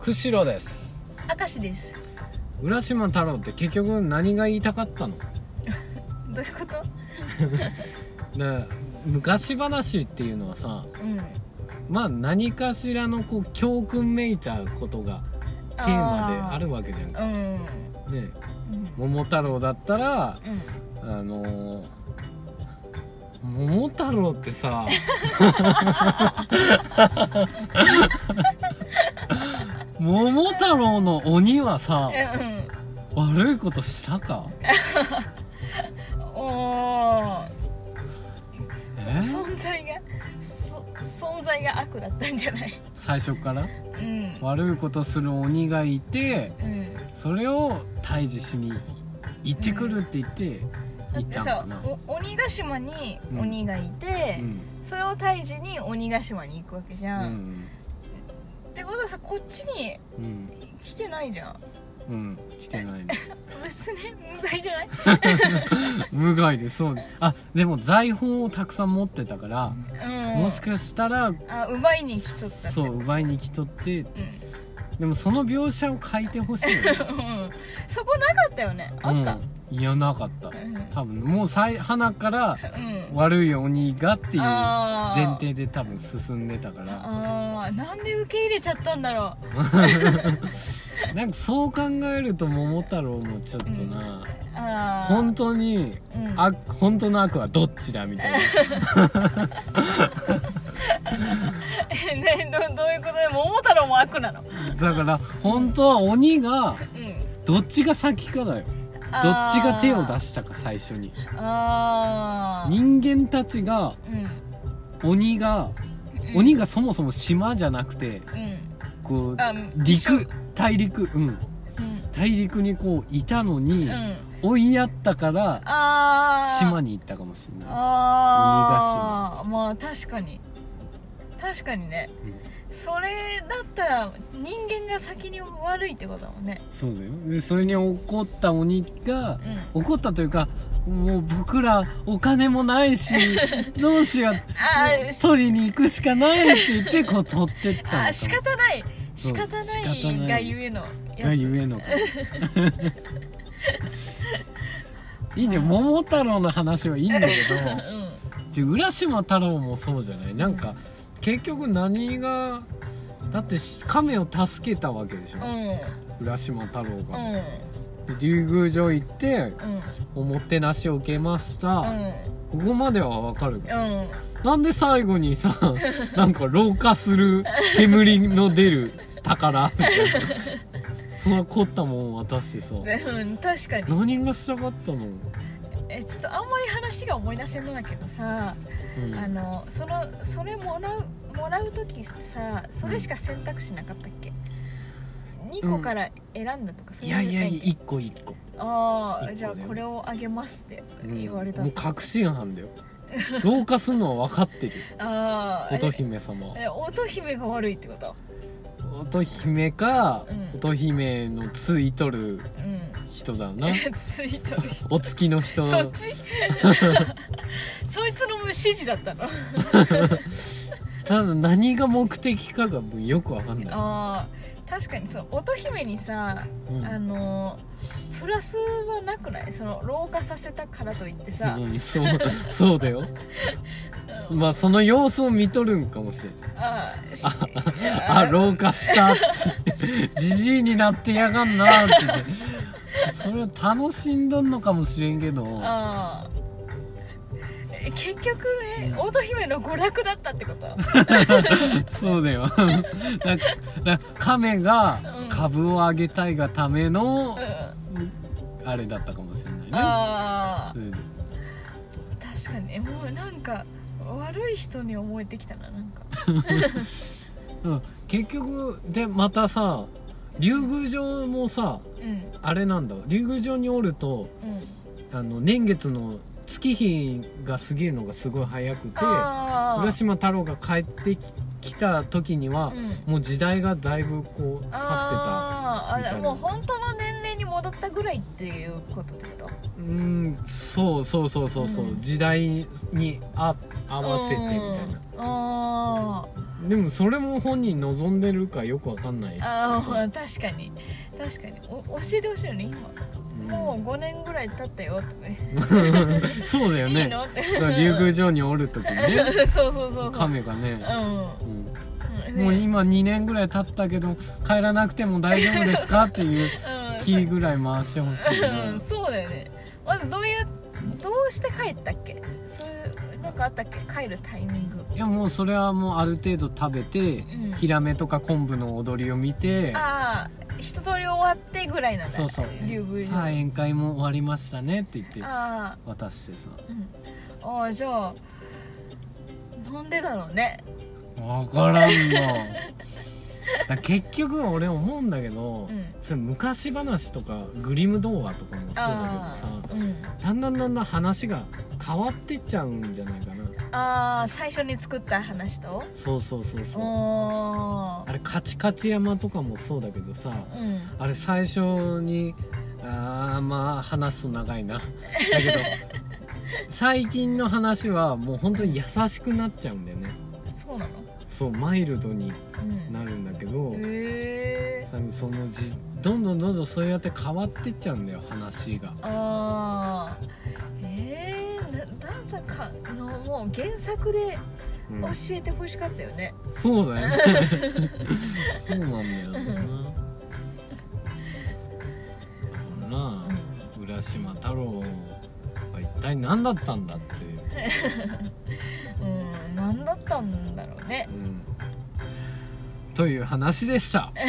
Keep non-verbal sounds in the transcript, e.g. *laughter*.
釧路です。明石です。浦島太郎って結局何が言いたかったの？*laughs* どういうこと？*laughs* で昔話っていうのはさうん。まあ何かしらのこう教訓めいたことがテーマであるわけじゃん。かうん。ね。うん。桃太郎だったらうん。あのー桃太郎ってさ *laughs* 桃太郎の鬼はさえ悪いことしたか？う *laughs* んおー。え？存在がそ存在が悪だったんじゃない？最初から？うん。悪いことする鬼がいてうん。それを退治しに行ってくるって言って行っだってさたんかなお鬼ヶ島にうん鬼がいて、うん。それを退治に鬼ヶ島に行くわけじうゃん、んってことはさこっちにうん来てないじゃん。うん。来てない。ね *laughs* 別に無害じゃない？*laughs* 無害でそう。あでも財宝をたくさん持ってたからうん。もしかしたらあ奪いに来とったってそう奪いに来とってうん。でもその描写を書いてほしいよね。*laughs* うん。そこなかったよね？あった？うん。いやなかった。うん。多分もう最花からうん。悪い鬼がっていうあー。前提で多分進んでたからなんで受け入れちゃったんだろ *laughs* なんかそう考えると桃太郎もちょっとな、うあー。本当にうん。あ本当の悪はどっちだみたいな。*laughs* えねどどういうことで桃太郎も悪なの？だから本当は鬼がうん。どっちが先かだよ。どっちが手を出したか最初に。人間たちがうん。鬼がうん鬼がそもそも島じゃなくてうん。こう陸大陸うん。うん。大陸にこういたのにうん。追いやったから島に行ったかもしれない。ああまあ確かに。確かにね、それだったら人間が先に悪いってことだもんね。そうだよ。でそれに怒った鬼がうん。怒ったというかもう僕らお金もないしどうしよう取りに行くしかないって言ってこう取ってったあー仕方ない。仕方な仕方ないいがゆえのやつ。がゆえの。か *laughs* いいね。桃太郎の話はいいんだけど。うん。ちょ浦島太郎もそうじゃない？なんか結局何がだってし亀を助けたわけでしょ、うん。浦島太郎が、うん。で竜宮城行ってうん。おもてなしを受けました、うん。ここまではわかるうん。なんで最後にさ *laughs* なんか老化する煙の出る宝みたいな。*laughs* その凝ったもん渡してさ。でうん確かに。何がしたかったの、えちょっとあんまり話が思い出せんのだけどさ、うん。あのそのそれもらうもらう時さそれしか選択肢なかったっけ、2個から選んだとかそういやいやない一個一個、ああじゃあこれをあげますって。うん。言われた、もう確信犯だよ。老化するのは分かってる。*laughs* ああ乙姫様。はえ乙姫が悪いってこと？乙姫か、うん。乙姫のついとるうん。人だな。*laughs* ついとる人。お月の人。そっち？*laughs* *laughs* そいつの指示だったの？*laughs* ただ何が目的かがよく分かんない。ああ確かにそう乙姫にさ、うん。あのプラスはなくない？その老化させたからといってさ、うん、そうそうだよ。まあその様子を見とるんかもしれない。ああ老化したじじいになってやがんなって。言ってそれを楽しんどんのかもしれんけど。ああえ結局ね、うん。乙姫の娯楽だったってこと？*laughs* そうだよ。*laughs* だだ亀がうん。株を上げたいがためのうん。あれだったかもしれないね。ああ確かに。えもうなんか悪い人に思えてきたななんか。*laughs* うん。結局でまたさ竜宮城もさうん。あれなんだ。竜宮城におるとうん。あの年月の月日が過ぎるのがすごい早くて浦島太郎が帰ってきた時には、うん。もう時代がだいぶこう経ってたみたいな。あもう本当の年齢に戻ったぐらいっていうことってことうーんそうそうそうそうそう、うん。時代にあ合わせてみたいな。ああでもそれも本人望んでるかよくわかんないし。ああまあ確かに。確かに。お教えてほしいよね今もう5年ぐらい経ったよとかね。う *laughs* んそうだよいいねのって竜宮城におる時にね。*laughs* そうそうそう亀がね、うん。もう今2年ぐらい経ったけど帰らなくても大丈夫ですかっていう *laughs* うん。キーぐらい回してほしいうん。なそうだよね。まずどういうどうして帰ったっけ？そういうなんかあったっけ？帰るタイミング。いやもうそれはもうある程度食べて、うん。ヒラメとか昆布の踊りを見てああわってぐらいなんだそうそう。竜宮城さあ宴会も終わりましたねって言ってあ渡してさ。あ、うん、ああじゃあなんでだろうね。分からんの。だ結局俺思うんだけど、うん。それ昔話とかグリム童話とかもそうだあけどさあ。うん。だんだんだんだん話が変わってっちゃうんじゃないかなああ最初に作った話と？そうそうそうそう。おあれカチカチ山とかもそうだけどさうん。あれ最初にあーまあ話すと長いな。だけど *laughs* 最近の話はもう本当に優しくなっちゃうんだよね。そうなの？そうマイルドにうんなるんだけどへえ多分そのじどんどんどんどんそうやって変わってっちゃうんだよ話が。ああもう原作でうん。教えてほしかったよね、そうだよね。*laughs* そうなんだよな。なあ浦島太郎は一体何だったんだっていう、*laughs* うん何だったんだろうね。うん、という話でした *laughs*